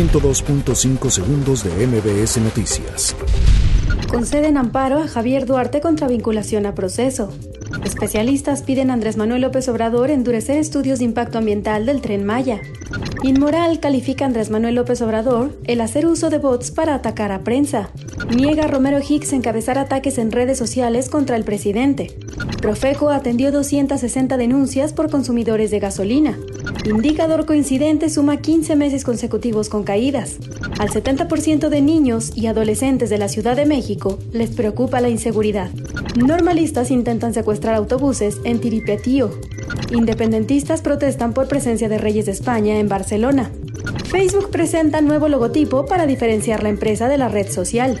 102.5 segundos de MBS Noticias. Conceden amparo a Javier Duarte contra vinculación a proceso. Especialistas piden a Andrés Manuel López Obrador endurecer estudios de impacto ambiental del tren Maya. Inmoral califica a Andrés Manuel López Obrador el hacer uso de bots para atacar a prensa. Niega Romero Hicks encabezar ataques en redes sociales contra el presidente. Profeco atendió 260 denuncias por consumidores de gasolina. Indicador coincidente suma 15 meses consecutivos con caídas. Al 70% de niños y adolescentes de la Ciudad de México les preocupa la inseguridad. Normalistas intentan secuestrar autobuses en Tiripetío. Independentistas protestan por presencia de reyes de España en Barcelona. Facebook presenta nuevo logotipo para diferenciar la empresa de la red social.